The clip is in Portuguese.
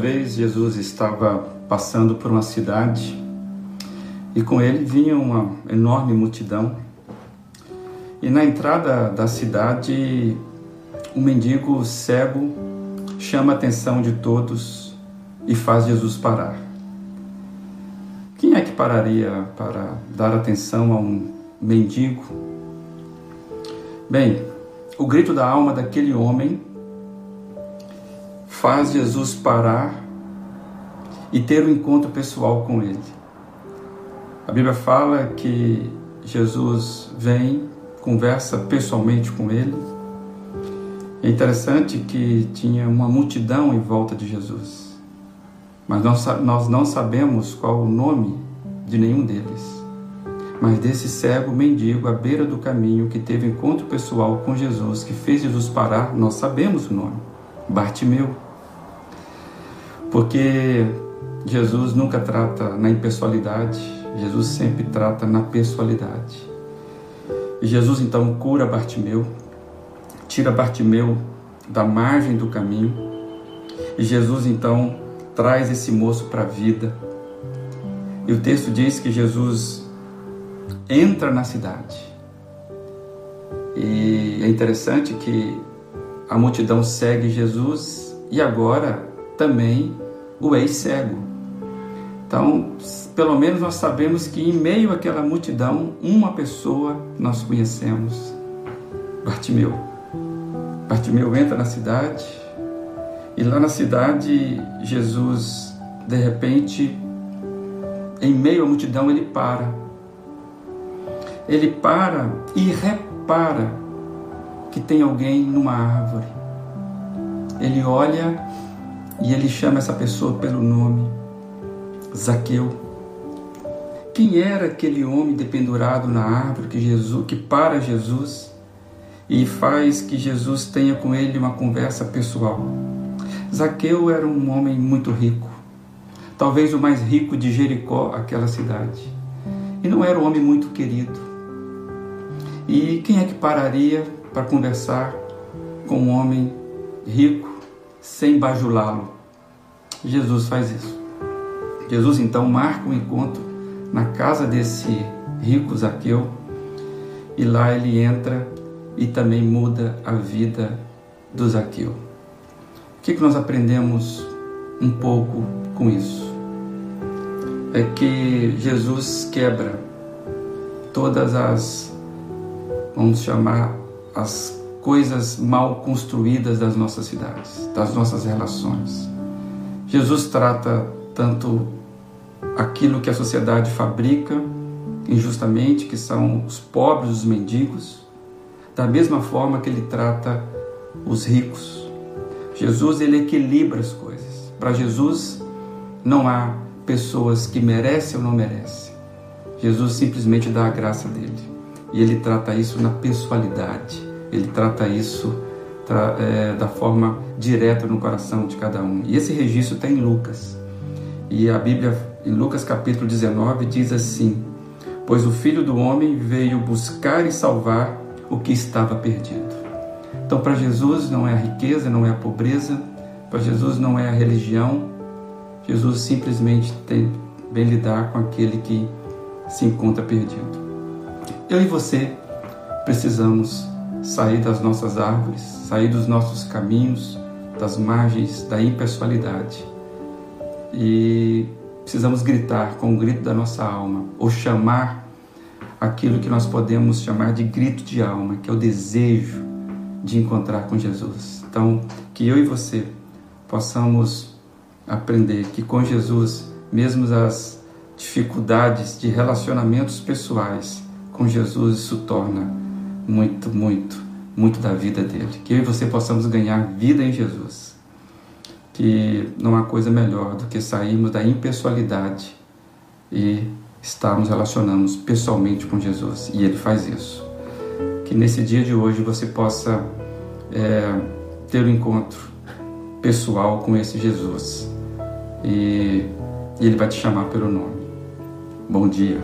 Vez Jesus estava passando por uma cidade e com ele vinha uma enorme multidão. E na entrada da cidade, um mendigo cego chama a atenção de todos e faz Jesus parar. Quem é que pararia para dar atenção a um mendigo? Bem, o grito da alma daquele homem faz Jesus parar e ter um encontro pessoal com ele. A Bíblia fala que Jesus vem, conversa pessoalmente com ele. É interessante que tinha uma multidão em volta de Jesus, mas nós, não sabemos qual o nome de nenhum deles. Mas desse cego mendigo à beira do caminho que teve encontro pessoal com Jesus, que fez Jesus parar, nós sabemos o nome: Bartimeu. Porque Jesus nunca trata na impessoalidade, Jesus sempre trata na pessoalidade. E Jesus então cura Bartimeu, tira Bartimeu da margem do caminho, e Jesus então traz esse moço para a vida. E o texto diz que Jesus entra na cidade. E é interessante que a multidão segue Jesus e agora também o ex-cego. Então, pelo menos nós sabemos que em meio àquela multidão, uma pessoa nós conhecemos, Bartimeu. Bartimeu entra na cidade e lá na cidade Jesus, de repente, em meio à multidão, ele para. Ele para e repara que tem alguém numa árvore. Ele olha e ele chama essa pessoa pelo nome, Zaqueu. Quem era aquele homem dependurado na árvore que Jesus, que para Jesus e faz que Jesus tenha com ele uma conversa pessoal? Zaqueu era um homem muito rico, talvez o mais rico de Jericó, aquela cidade. E não era um homem muito querido. E quem é que pararia para conversar com um homem rico sem bajulá-lo. Jesus faz isso. Jesus então marca um encontro na casa desse rico Zaqueu e lá ele entra e também muda a vida do Zaqueu. O que, que nós aprendemos um pouco com isso? É que Jesus quebra todas as, vamos chamar, as coisas mal construídas das nossas cidades, das nossas relações. Jesus trata tanto aquilo que a sociedade fabrica injustamente, que são os pobres, os mendigos, da mesma forma que ele trata os ricos. Jesus ele equilibra as coisas. Para Jesus não há pessoas que merecem ou não merecem. Jesus simplesmente dá a graça dele. E ele trata isso na pessoalidade ele trata isso tra é, da forma direta no coração de cada um. E esse registro está em Lucas. E a Bíblia, em Lucas capítulo 19, diz assim: Pois o filho do homem veio buscar e salvar o que estava perdido. Então, para Jesus não é a riqueza, não é a pobreza, para Jesus não é a religião, Jesus simplesmente tem bem lidar com aquele que se encontra perdido. Eu e você precisamos sair das nossas árvores, sair dos nossos caminhos, das margens da impessoalidade. E precisamos gritar com o grito da nossa alma, ou chamar aquilo que nós podemos chamar de grito de alma, que é o desejo de encontrar com Jesus. Então, que eu e você possamos aprender que com Jesus, mesmo as dificuldades de relacionamentos pessoais, com Jesus isso torna muito, muito, muito da vida dele. Que eu e você possamos ganhar vida em Jesus. Que não há coisa melhor do que sairmos da impessoalidade e estarmos relacionando pessoalmente com Jesus. E ele faz isso. Que nesse dia de hoje você possa é, ter um encontro pessoal com esse Jesus. E, e ele vai te chamar pelo nome. Bom dia.